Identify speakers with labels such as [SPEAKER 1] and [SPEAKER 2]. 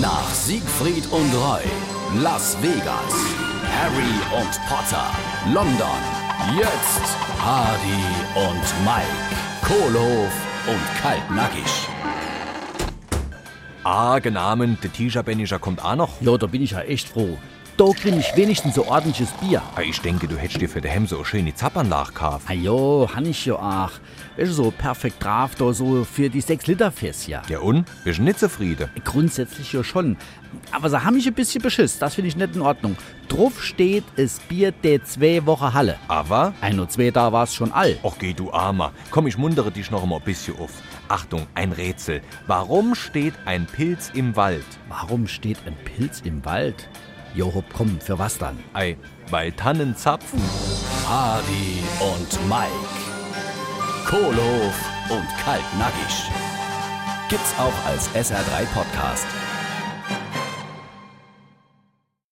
[SPEAKER 1] Nach Siegfried und Roy, Las Vegas, Harry und Potter, London, jetzt Hardy und Mike, Kohlhof und Kaltnackig.
[SPEAKER 2] Ah, genamen, der Tisha-Bennischer kommt auch noch.
[SPEAKER 3] Ja, da bin ich ja echt froh. Da krieg ich wenigstens so ordentliches Bier.
[SPEAKER 2] Ah, Ich denke, du hättest dir für die Hem so eine schöne Zappanlage gekauft.
[SPEAKER 3] Ah jo, han ich ja auch. Du, so perfekt drauf da so für die 6 Liter Fässt ja.
[SPEAKER 2] Ja und? Bist du nicht zufrieden?
[SPEAKER 3] Grundsätzlich ja schon. Aber sie haben mich ein bisschen beschiss. Das finde ich nicht in Ordnung. Drauf steht es Bier der zwei Wochen Halle.
[SPEAKER 2] Aber?
[SPEAKER 3] Ein oder zwei da war es schon all.
[SPEAKER 2] Och, geh du Armer. Komm, ich mundere dich noch mal ein bisschen auf. Achtung, ein Rätsel. Warum steht ein Pilz im Wald?
[SPEAKER 3] Warum steht ein Pilz im Wald? Jo, hopp, komm, für was dann?
[SPEAKER 2] Ei, weil Tannen zapfen.
[SPEAKER 1] Hardy und Mike, Kohlhof und Kaltnackig. Gibt's auch als SR3 Podcast.